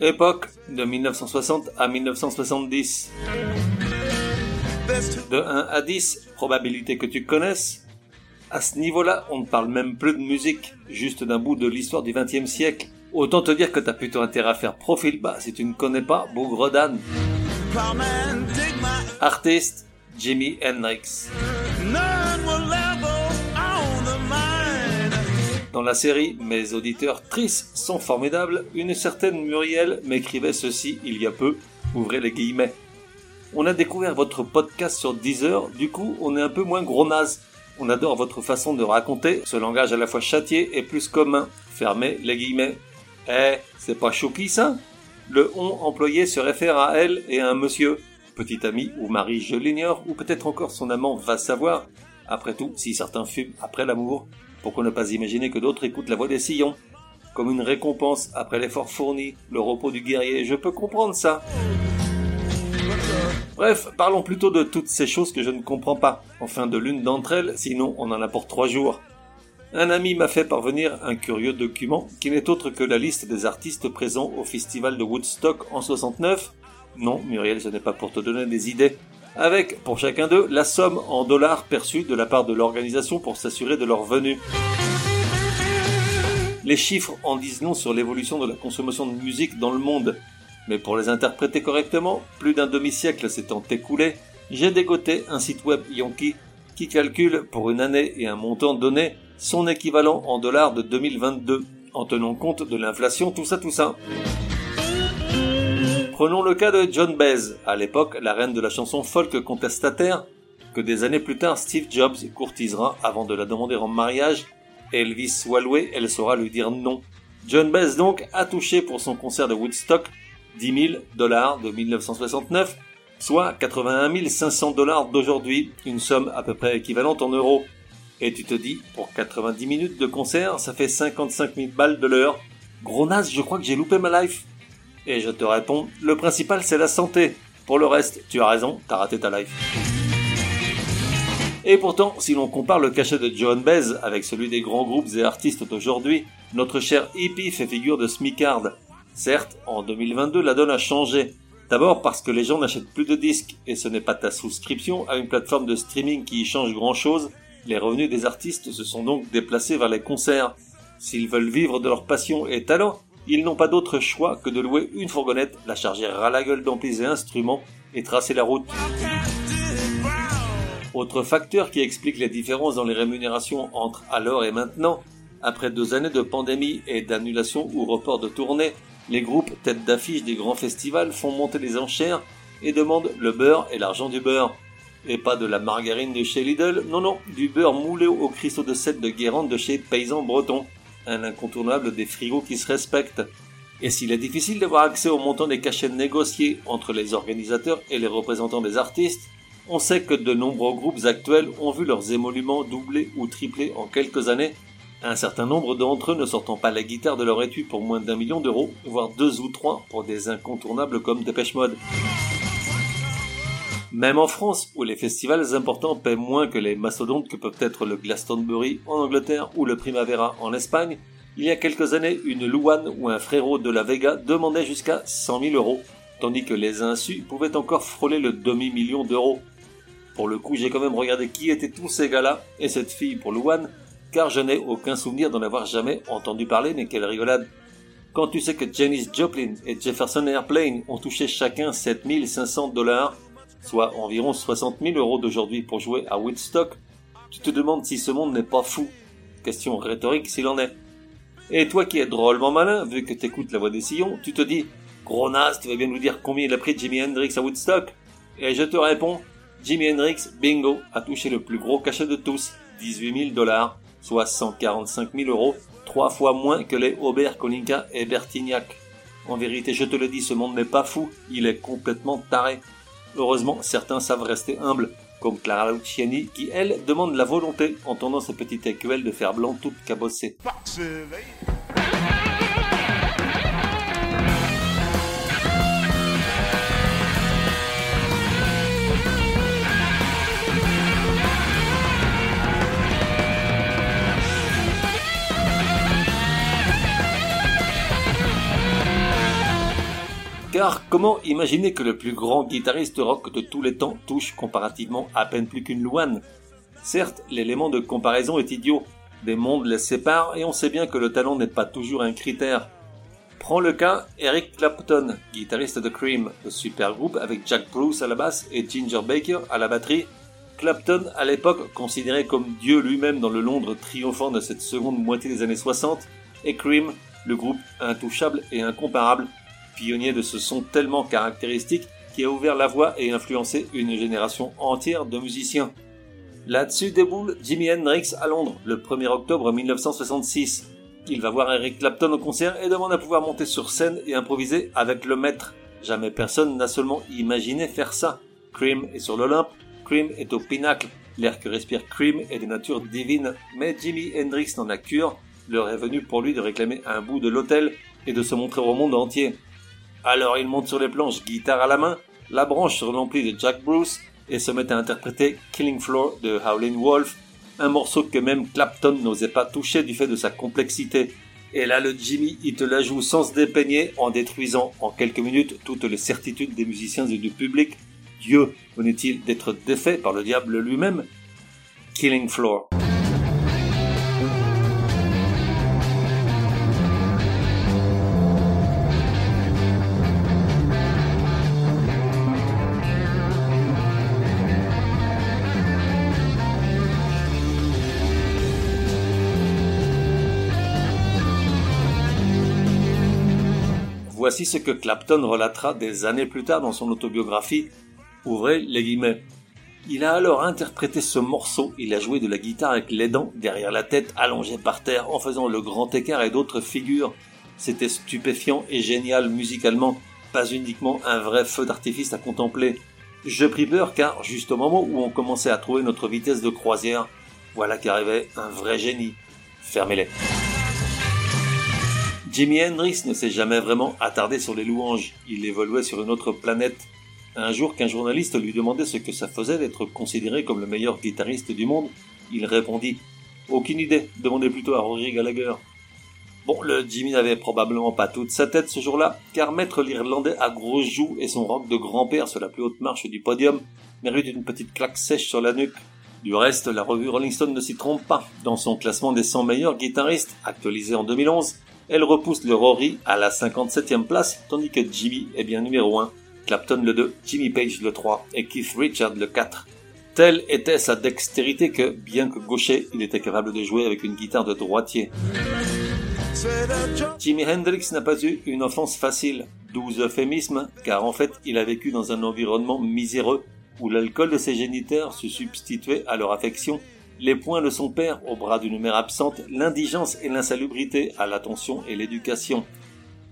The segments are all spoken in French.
Époque de 1960 à 1970. De 1 à 10, probabilité que tu connaisses. À ce niveau-là, on ne parle même plus de musique, juste d'un bout de l'histoire du XXe siècle. Autant te dire que t'as plutôt intérêt à faire profil bas si tu ne connais pas Bougre Dan. Artiste, Jimi Hendrix. Dans la série Mes auditeurs tristes sont formidables, une certaine Muriel m'écrivait ceci il y a peu, ouvrez les guillemets. On a découvert votre podcast sur Deezer, du coup on est un peu moins gros naze. On adore votre façon de raconter, ce langage à la fois châtié et plus commun. Fermez les guillemets. Eh, c'est pas choupi ça? Le on employé se réfère à elle et à un monsieur. Petit ami ou mari, je l'ignore, ou peut-être encore son amant va savoir. Après tout, si certains fument après l'amour, pourquoi ne pas imaginer que d'autres écoutent la voix des sillons Comme une récompense après l'effort fourni, le repos du guerrier, je peux comprendre ça. Bref, parlons plutôt de toutes ces choses que je ne comprends pas. Enfin de l'une d'entre elles, sinon on en a pour trois jours. Un ami m'a fait parvenir un curieux document qui n'est autre que la liste des artistes présents au festival de Woodstock en 69. Non, Muriel, ce n'est pas pour te donner des idées avec, pour chacun d'eux, la somme en dollars perçue de la part de l'organisation pour s'assurer de leur venue. Les chiffres en disent non sur l'évolution de la consommation de musique dans le monde, mais pour les interpréter correctement, plus d'un demi-siècle s'étant écoulé, j'ai dégoté un site web Yankee qui calcule pour une année et un montant donné son équivalent en dollars de 2022, en tenant compte de l'inflation, tout ça, tout ça. Prenons le cas de John Baez, à l'époque la reine de la chanson folk contestataire, que des années plus tard Steve Jobs courtisera avant de la demander en mariage. Elvis Walloway, elle saura lui dire non. John Baez donc a touché pour son concert de Woodstock 10 000 dollars de 1969, soit 81 500 dollars d'aujourd'hui, une somme à peu près équivalente en euros. Et tu te dis, pour 90 minutes de concert, ça fait 55 000 balles de l'heure. Gros naze, je crois que j'ai loupé ma life. Et je te réponds, le principal c'est la santé. Pour le reste, tu as raison, t'as raté ta life. Et pourtant, si l'on compare le cachet de John Baez avec celui des grands groupes et artistes d'aujourd'hui, notre cher hippie fait figure de smicard. Certes, en 2022, la donne a changé. D'abord parce que les gens n'achètent plus de disques, et ce n'est pas ta souscription à une plateforme de streaming qui y change grand chose. Les revenus des artistes se sont donc déplacés vers les concerts. S'ils veulent vivre de leur passion et talent, ils n'ont pas d'autre choix que de louer une fourgonnette, la charger à la gueule d'amplis et instruments et tracer la route. Autre facteur qui explique les différences dans les rémunérations entre alors et maintenant, après deux années de pandémie et d'annulation ou report de tournée, les groupes têtes d'affiche des grands festivals font monter les enchères et demandent le beurre et l'argent du beurre. Et pas de la margarine de chez Lidl, non non, du beurre moulé au cristaux de sel de Guérande de chez Paysan Breton un incontournable des frigos qui se respectent. Et s'il est difficile d'avoir accès au montant des cachets négociés entre les organisateurs et les représentants des artistes, on sait que de nombreux groupes actuels ont vu leurs émoluments doubler ou tripler en quelques années, un certain nombre d'entre eux ne sortant pas la guitare de leur étui pour moins d'un million d'euros, voire deux ou trois pour des incontournables comme Dépêche Mode. Même en France, où les festivals importants paient moins que les mastodontes que peuvent être le Glastonbury en Angleterre ou le Primavera en Espagne, il y a quelques années, une Louane ou un frérot de la Vega demandait jusqu'à 100 000 euros, tandis que les insus pouvaient encore frôler le demi-million d'euros. Pour le coup, j'ai quand même regardé qui étaient tous ces gars-là et cette fille pour Louane, car je n'ai aucun souvenir d'en avoir jamais entendu parler, mais quelle rigolade. Quand tu sais que Janis Joplin et Jefferson Airplane ont touché chacun 7500 dollars, soit environ 60 000 euros d'aujourd'hui pour jouer à Woodstock, tu te demandes si ce monde n'est pas fou. Question rhétorique s'il en est. Et toi qui es drôlement malin, vu que t'écoutes la voix des sillons, tu te dis, gros naze, tu vas bien nous dire combien il a pris Jimi Hendrix à Woodstock? Et je te réponds, Jimi Hendrix, bingo, a touché le plus gros cachet de tous, 18 000 dollars, soit 145 000 euros, trois fois moins que les Aubert, Kolinka et Bertignac. En vérité, je te le dis, ce monde n'est pas fou, il est complètement taré. Heureusement, certains savent rester humbles, comme Clara Luciani, qui, elle, demande la volonté, en tendant ses petites écuelles, de faire blanc toute cabossée. Car comment imaginer que le plus grand guitariste rock de tous les temps touche comparativement à peine plus qu'une louane? Certes, l'élément de comparaison est idiot, des mondes les séparent et on sait bien que le talent n'est pas toujours un critère. Prends le cas Eric Clapton, guitariste de Cream, le super groupe avec Jack Bruce à la basse et Ginger Baker à la batterie. Clapton, à l'époque considéré comme Dieu lui-même dans le Londres triomphant de cette seconde moitié des années 60, et Cream, le groupe intouchable et incomparable pionnier de ce son tellement caractéristique qui a ouvert la voie et influencé une génération entière de musiciens. Là-dessus déboule Jimi Hendrix à Londres le 1er octobre 1966. Il va voir Eric Clapton au concert et demande à pouvoir monter sur scène et improviser avec le maître. Jamais personne n'a seulement imaginé faire ça. Cream est sur l'Olympe, Cream est au pinacle. L'air que respire Cream est de nature divine, mais Jimi Hendrix n'en a cure. L'heure est venue pour lui de réclamer un bout de l'hôtel et de se montrer au monde entier. Alors il monte sur les planches, guitare à la main, la branche sur l'ampli de Jack Bruce et se met à interpréter Killing Floor de Howlin' Wolf, un morceau que même Clapton n'osait pas toucher du fait de sa complexité. Et là, le Jimmy, il te la joue sans se dépeigner en détruisant en quelques minutes toutes les certitudes des musiciens et du public. Dieu venait-il d'être défait par le diable lui-même? Killing Floor. Voici ce que Clapton relatera des années plus tard dans son autobiographie. Ouvrez les guillemets. Il a alors interprété ce morceau, il a joué de la guitare avec les dents derrière la tête, allongé par terre, en faisant le grand écart et d'autres figures. C'était stupéfiant et génial musicalement, pas uniquement un vrai feu d'artifice à contempler. Je pris peur car, juste au moment où on commençait à trouver notre vitesse de croisière, voilà qu'arrivait un vrai génie. Fermez-les. Jimi Hendrix ne s'est jamais vraiment attardé sur les louanges, il évoluait sur une autre planète. Un jour qu'un journaliste lui demandait ce que ça faisait d'être considéré comme le meilleur guitariste du monde, il répondit Aucune idée, demandez plutôt à Roger Gallagher. Bon, le Jimmy n'avait probablement pas toute sa tête ce jour-là, car mettre l'Irlandais à grosses joues et son rock de grand-père sur la plus haute marche du podium mérite une petite claque sèche sur la nuque. Du reste, la revue Rolling Stone ne s'y trompe pas. Dans son classement des 100 meilleurs guitaristes, actualisé en 2011, elle repousse le Rory à la 57e place, tandis que Jimmy est bien numéro 1, Clapton le 2, Jimmy Page le 3 et Keith Richard le 4. Telle était sa dextérité que, bien que gaucher, il était capable de jouer avec une guitare de droitier. Jimi Hendrix n'a pas eu une enfance facile, douze euphémismes, car en fait il a vécu dans un environnement miséreux où l'alcool de ses géniteurs se substituait à leur affection les points de son père au bras d'une mère absente, l'indigence et l'insalubrité à l'attention et l'éducation.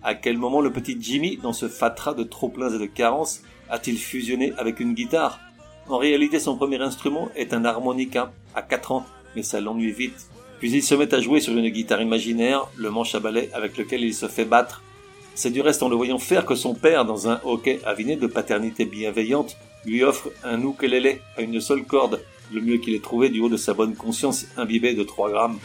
À quel moment le petit Jimmy, dans ce fatras de trop-pleins et de carences, a-t-il fusionné avec une guitare? En réalité, son premier instrument est un harmonica, à 4 ans, mais ça l'ennuie vite. Puis il se met à jouer sur une guitare imaginaire, le manche à balai avec lequel il se fait battre. C'est du reste en le voyant faire que son père, dans un hockey aviné de paternité bienveillante, lui offre un ukulélé à une seule corde, le mieux qu'il ait trouvé du haut de sa bonne conscience imbibée de 3 grammes.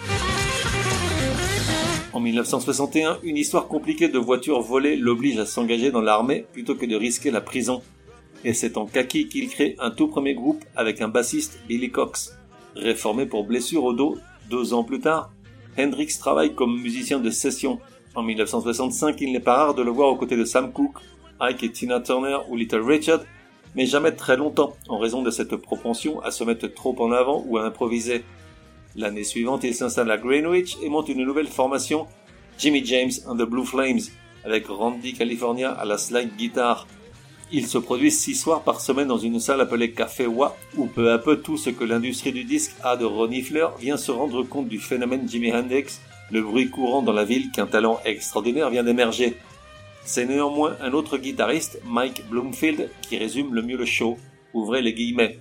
En 1961, une histoire compliquée de voitures volées l'oblige à s'engager dans l'armée plutôt que de risquer la prison. Et c'est en kaki qu'il crée un tout premier groupe avec un bassiste, Billy Cox. Réformé pour blessure au dos deux ans plus tard, Hendrix travaille comme musicien de session. En 1965, il n'est pas rare de le voir aux côtés de Sam Cooke, Ike et Tina Turner ou Little Richard, mais jamais très longtemps, en raison de cette propension à se mettre trop en avant ou à improviser. L'année suivante, il s'installe à Greenwich et monte une nouvelle formation, Jimmy James and the Blue Flames, avec Randy California à la slide guitare. Il se produit six soirs par semaine dans une salle appelée Café Wa, où peu à peu tout ce que l'industrie du disque a de renifleur vient se rendre compte du phénomène Jimi Hendrix, le bruit courant dans la ville qu'un talent extraordinaire vient d'émerger. C'est néanmoins un autre guitariste, Mike Bloomfield, qui résume le mieux le show. Ouvrez les guillemets.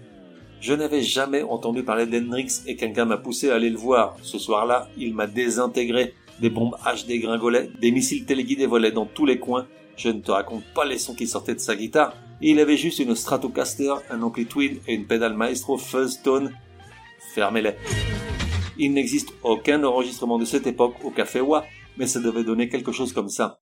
Je n'avais jamais entendu parler d'Hendrix et quelqu'un m'a poussé à aller le voir. Ce soir-là, il m'a désintégré. Des bombes H dégringolaient, des missiles téléguidés volaient dans tous les coins. Je ne te raconte pas les sons qui sortaient de sa guitare. il avait juste une Stratocaster, un ampli Twin et une pédale Maestro Fuzz Tone. Fermez-les. Il n'existe aucun enregistrement de cette époque au Café Wa, mais ça devait donner quelque chose comme ça.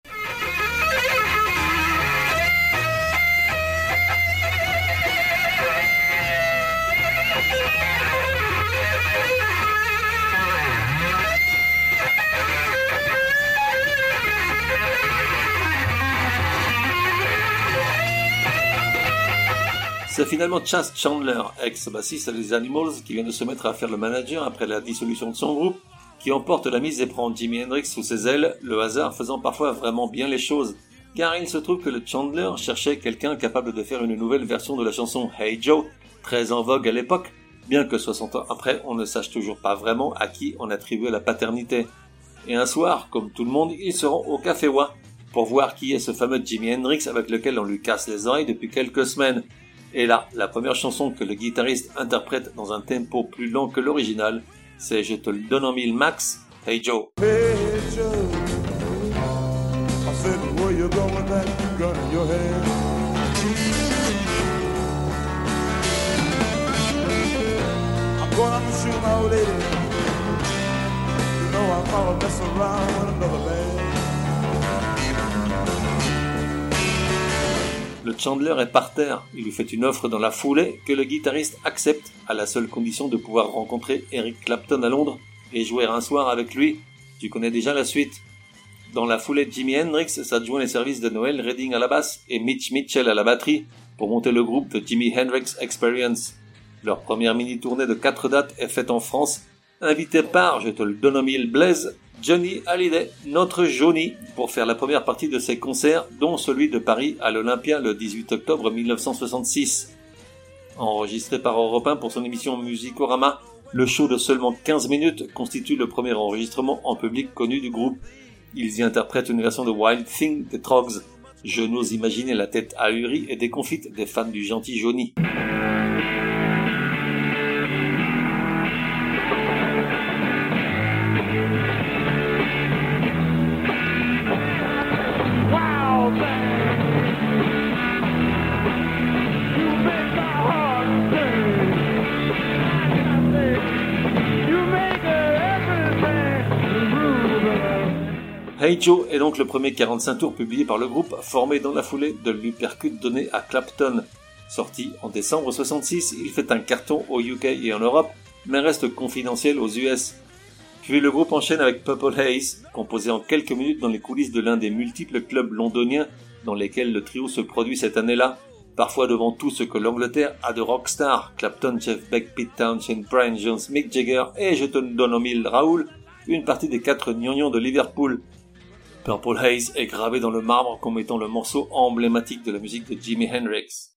Finalement Chas Chandler, ex-bassiste des Animals, qui vient de se mettre à faire le manager après la dissolution de son groupe, qui emporte la mise et prend Jimi Hendrix sous ses ailes, le hasard faisant parfois vraiment bien les choses. Car il se trouve que le Chandler cherchait quelqu'un capable de faire une nouvelle version de la chanson Hey Joe, très en vogue à l'époque, bien que 60 ans après on ne sache toujours pas vraiment à qui on attribuait la paternité. Et un soir, comme tout le monde, ils se rend au Café Wa, pour voir qui est ce fameux Jimi Hendrix avec lequel on lui casse les oreilles depuis quelques semaines. Et là, la première chanson que le guitariste interprète dans un tempo plus lent que l'original, c'est Je te le donne en mille max, Hey Joe. Hey Joe, I said, where you going gun your head? I'm going to shoot my old lady. You know I'm gonna mess around with another man. Le Chandler est par terre. Il lui fait une offre dans la foulée que le guitariste accepte à la seule condition de pouvoir rencontrer Eric Clapton à Londres et jouer un soir avec lui. Tu connais déjà la suite. Dans la foulée, Jimi Hendrix s'adjoint les services de Noel Redding à la basse et Mitch Mitchell à la batterie pour monter le groupe de Jimi Hendrix Experience. Leur première mini-tournée de quatre dates est faite en France, invité par, je te le donne au mille, Blaise, Johnny Hallyday, notre Johnny, pour faire la première partie de ses concerts, dont celui de Paris à l'Olympia le 18 octobre 1966. Enregistré par Europe 1 pour son émission Musicorama, le show de seulement 15 minutes constitue le premier enregistrement en public connu du groupe. Ils y interprètent une version de Wild Thing des Trogs. Je n'ose imaginer la tête ahurie et déconfite des fans du gentil Johnny. Hey Joe est donc le premier 45 tours publié par le groupe, formé dans la foulée de l'Upercut donné à Clapton. Sorti en décembre 66, il fait un carton au UK et en Europe, mais reste confidentiel aux US. Puis le groupe enchaîne avec Purple Haze, composé en quelques minutes dans les coulisses de l'un des multiples clubs londoniens dans lesquels le trio se produit cette année-là, parfois devant tout ce que l'Angleterre a de rockstar, Clapton, Jeff Beck, Pete Townshend, Brian Jones, Mick Jagger et je te donne au mille Raoul, une partie des quatre gnognons de Liverpool, Purple Haze est gravé dans le marbre comme étant le morceau emblématique de la musique de Jimi Hendrix.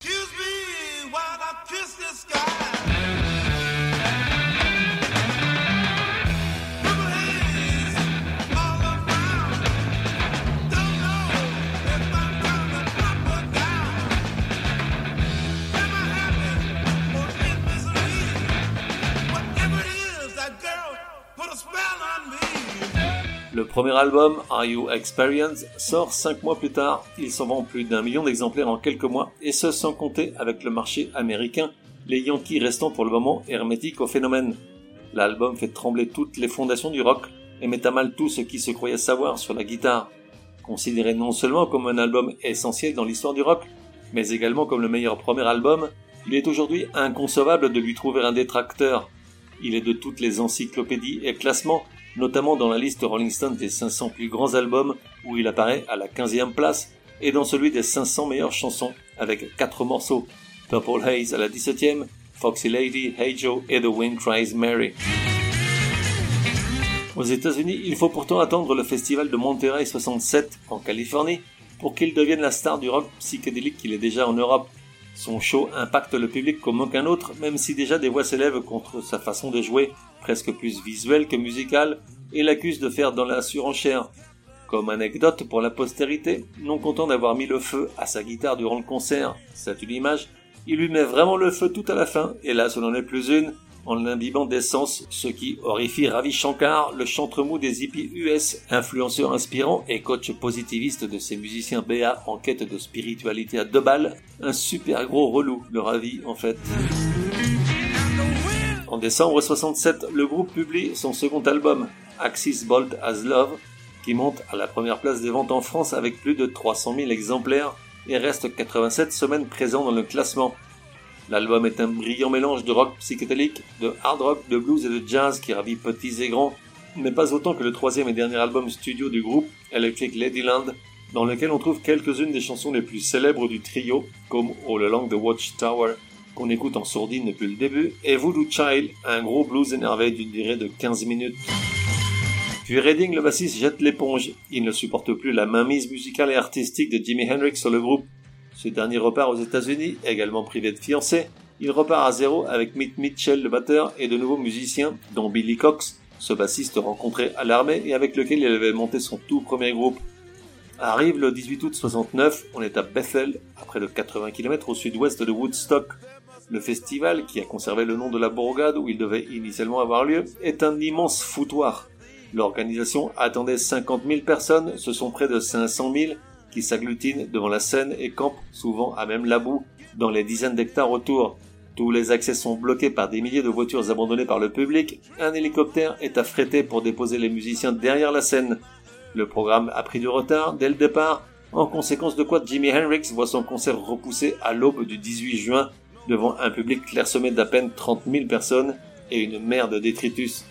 Le premier album, Are You Experience, sort 5 mois plus tard. Il s'en vend plus d'un million d'exemplaires en quelques mois, et ce sans compter avec le marché américain, les Yankees restant pour le moment hermétiques au phénomène. L'album fait trembler toutes les fondations du rock et met à mal tout ce qui se croyait savoir sur la guitare. Considéré non seulement comme un album essentiel dans l'histoire du rock, mais également comme le meilleur premier album, il est aujourd'hui inconcevable de lui trouver un détracteur. Il est de toutes les encyclopédies et classements notamment dans la liste Rolling Stone des 500 plus grands albums où il apparaît à la 15e place et dans celui des 500 meilleures chansons avec 4 morceaux, Purple Haze à la 17e, Foxy Lady, Hey Joe et The Wind Cries Mary. Aux États-Unis, il faut pourtant attendre le festival de Monterey 67 en Californie pour qu'il devienne la star du rock psychédélique qu'il est déjà en Europe. Son show impacte le public comme aucun autre, même si déjà des voix s'élèvent contre sa façon de jouer, presque plus visuelle que musicale, et l'accuse de faire dans la surenchère. Comme anecdote pour la postérité, non content d'avoir mis le feu à sa guitare durant le concert, c'est une image, il lui met vraiment le feu tout à la fin, et là ce n'en est plus une, en l'imbibant d'essence, ce qui horrifie Ravi Shankar, le chantre mou des hippies US, influenceur inspirant et coach positiviste de ces musiciens BA en quête de spiritualité à deux balles, un super gros relou, le Ravi en fait. En décembre 67, le groupe publie son second album, Axis Bolt as Love, qui monte à la première place des ventes en France avec plus de 300 000 exemplaires et reste 87 semaines présent dans le classement. L'album est un brillant mélange de rock psychédélique, de hard rock, de blues et de jazz qui ravit petits et grands, mais pas autant que le troisième et dernier album studio du groupe, Electric Ladyland, dans lequel on trouve quelques-unes des chansons les plus célèbres du trio, comme All Along the Watchtower, qu'on écoute en sourdine depuis le début, et Voodoo Child, un gros blues énervé d'une durée de 15 minutes. Puis Redding, le bassiste, jette l'éponge. Il ne supporte plus la mainmise musicale et artistique de Jimi Hendrix sur le groupe. Ce dernier repart aux États-Unis, également privé de fiancé. Il repart à zéro avec Mick Mitchell, le batteur, et de nouveaux musiciens, dont Billy Cox, ce bassiste rencontré à l'armée et avec lequel il avait monté son tout premier groupe. Arrive le 18 août 69, on est à Bethel, à près de 80 km au sud-ouest de Woodstock. Le festival, qui a conservé le nom de la bourgade où il devait initialement avoir lieu, est un immense foutoir. L'organisation attendait 50 000 personnes, ce sont près de 500 000 qui s'agglutinent devant la scène et campent souvent à même la boue dans les dizaines d'hectares autour. Tous les accès sont bloqués par des milliers de voitures abandonnées par le public. Un hélicoptère est affrété pour déposer les musiciens derrière la scène. Le programme a pris du retard dès le départ, en conséquence de quoi Jimi Hendrix voit son concert repoussé à l'aube du 18 juin devant un public clairsemé d'à peine 30 000 personnes et une mer de détritus.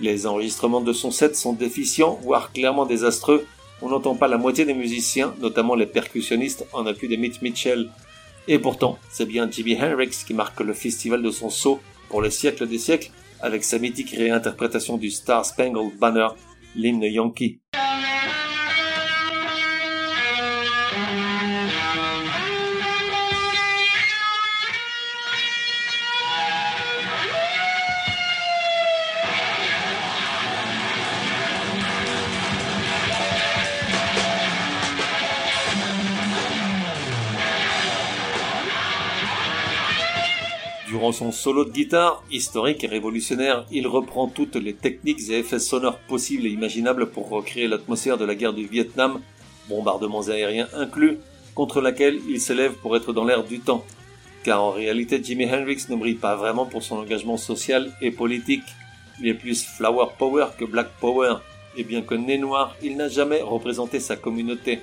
Les enregistrements de son set sont déficients, voire clairement désastreux. On n'entend pas la moitié des musiciens, notamment les percussionnistes en appui de Mitch Mitchell. Et pourtant, c'est bien Jimi Hendrix qui marque le festival de son saut pour le siècle des siècles avec sa mythique réinterprétation du Star Spangled Banner, l'hymne Yankee. Durant son solo de guitare, historique et révolutionnaire, il reprend toutes les techniques et effets sonores possibles et imaginables pour recréer l'atmosphère de la guerre du Vietnam, bombardements aériens inclus, contre laquelle il s'élève pour être dans l'air du temps. Car en réalité, Jimi Hendrix ne brille pas vraiment pour son engagement social et politique. Il est plus Flower Power que Black Power, et bien que né noir, il n'a jamais représenté sa communauté.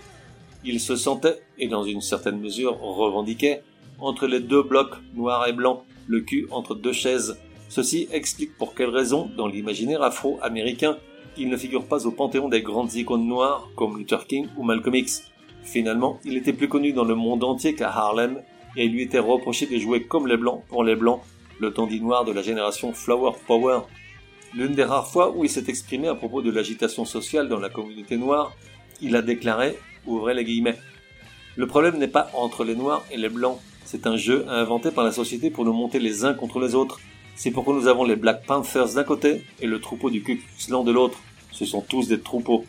Il se sentait, et dans une certaine mesure revendiquait, entre les deux blocs, noir et blanc, le cul entre deux chaises. Ceci explique pour quelle raison, dans l'imaginaire afro-américain, il ne figure pas au panthéon des grandes icônes noires comme Luther King ou Malcolm X. Finalement, il était plus connu dans le monde entier qu'à Harlem, et il lui était reproché de jouer comme les blancs pour les blancs, le tandis noir de la génération Flower Power. L'une des rares fois où il s'est exprimé à propos de l'agitation sociale dans la communauté noire, il a déclaré, ouvrez les guillemets, le problème n'est pas entre les noirs et les blancs, c'est un jeu inventé par la société pour nous monter les uns contre les autres. C'est pourquoi nous avons les Black Panthers d'un côté et le troupeau du Ku Klux de l'autre. Ce sont tous des troupeaux.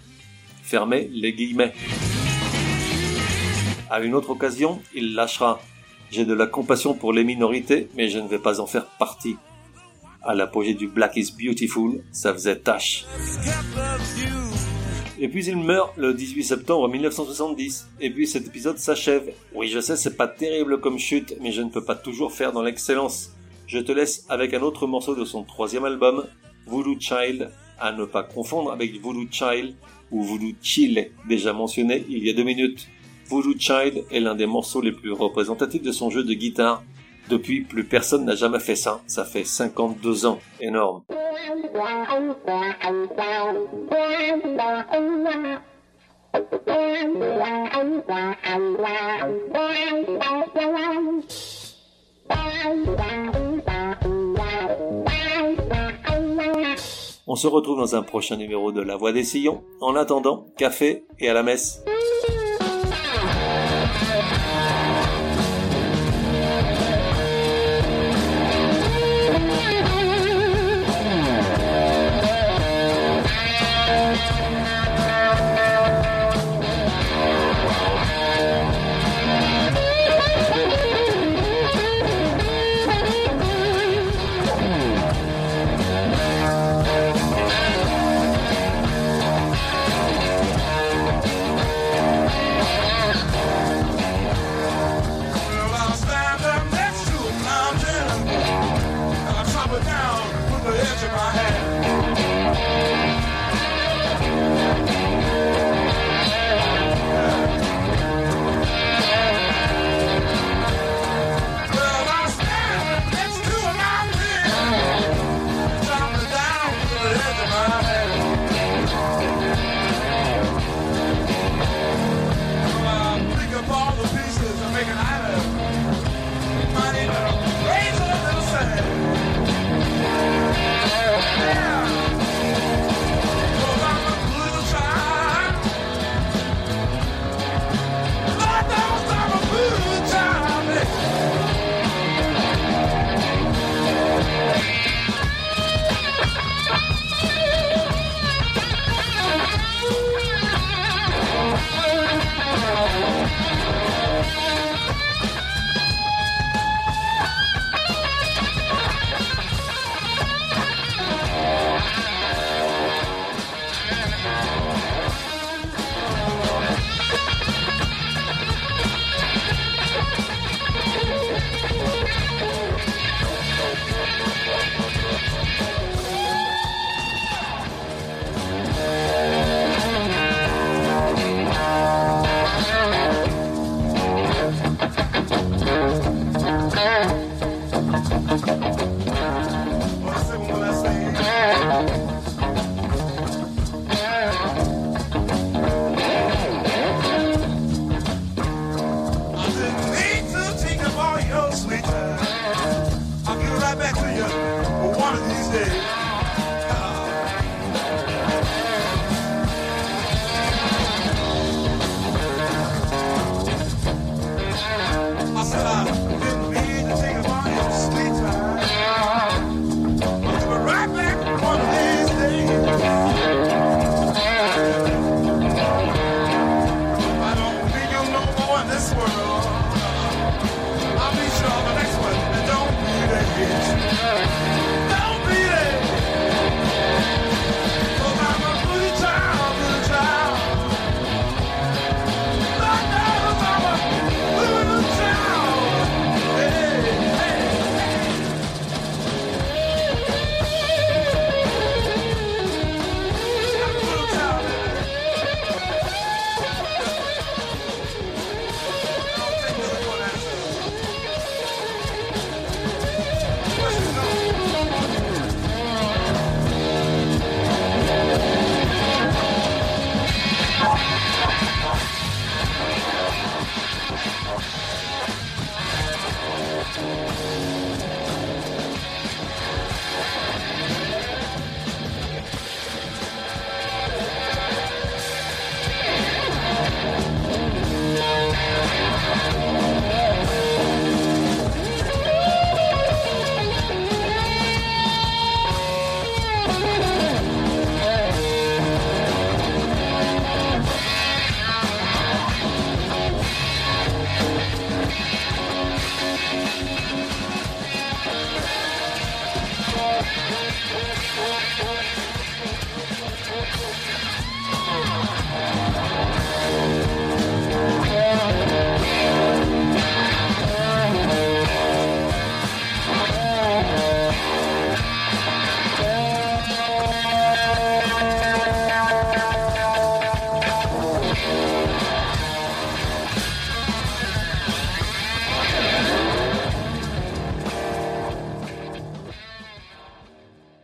Fermez les guillemets. À une autre occasion, il lâchera. J'ai de la compassion pour les minorités, mais je ne vais pas en faire partie. À l'apogée du Black is Beautiful, ça faisait tâche. Et puis il meurt le 18 septembre 1970. Et puis cet épisode s'achève. Oui, je sais, c'est pas terrible comme chute, mais je ne peux pas toujours faire dans l'excellence. Je te laisse avec un autre morceau de son troisième album, Voodoo Child, à ne pas confondre avec Voodoo Child ou Voodoo Chill, déjà mentionné il y a deux minutes. Voodoo Child est l'un des morceaux les plus représentatifs de son jeu de guitare. Depuis, plus personne n'a jamais fait ça. Ça fait 52 ans. Énorme. On se retrouve dans un prochain numéro de La Voix des Sillons. En attendant, café et à la messe. of our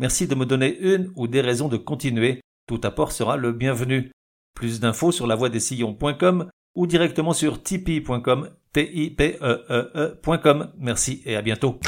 Merci de me donner une ou des raisons de continuer. Tout apport sera le bienvenu. Plus d'infos sur lavoidessillons.com ou directement sur tipeee.com, e e, e Merci et à bientôt.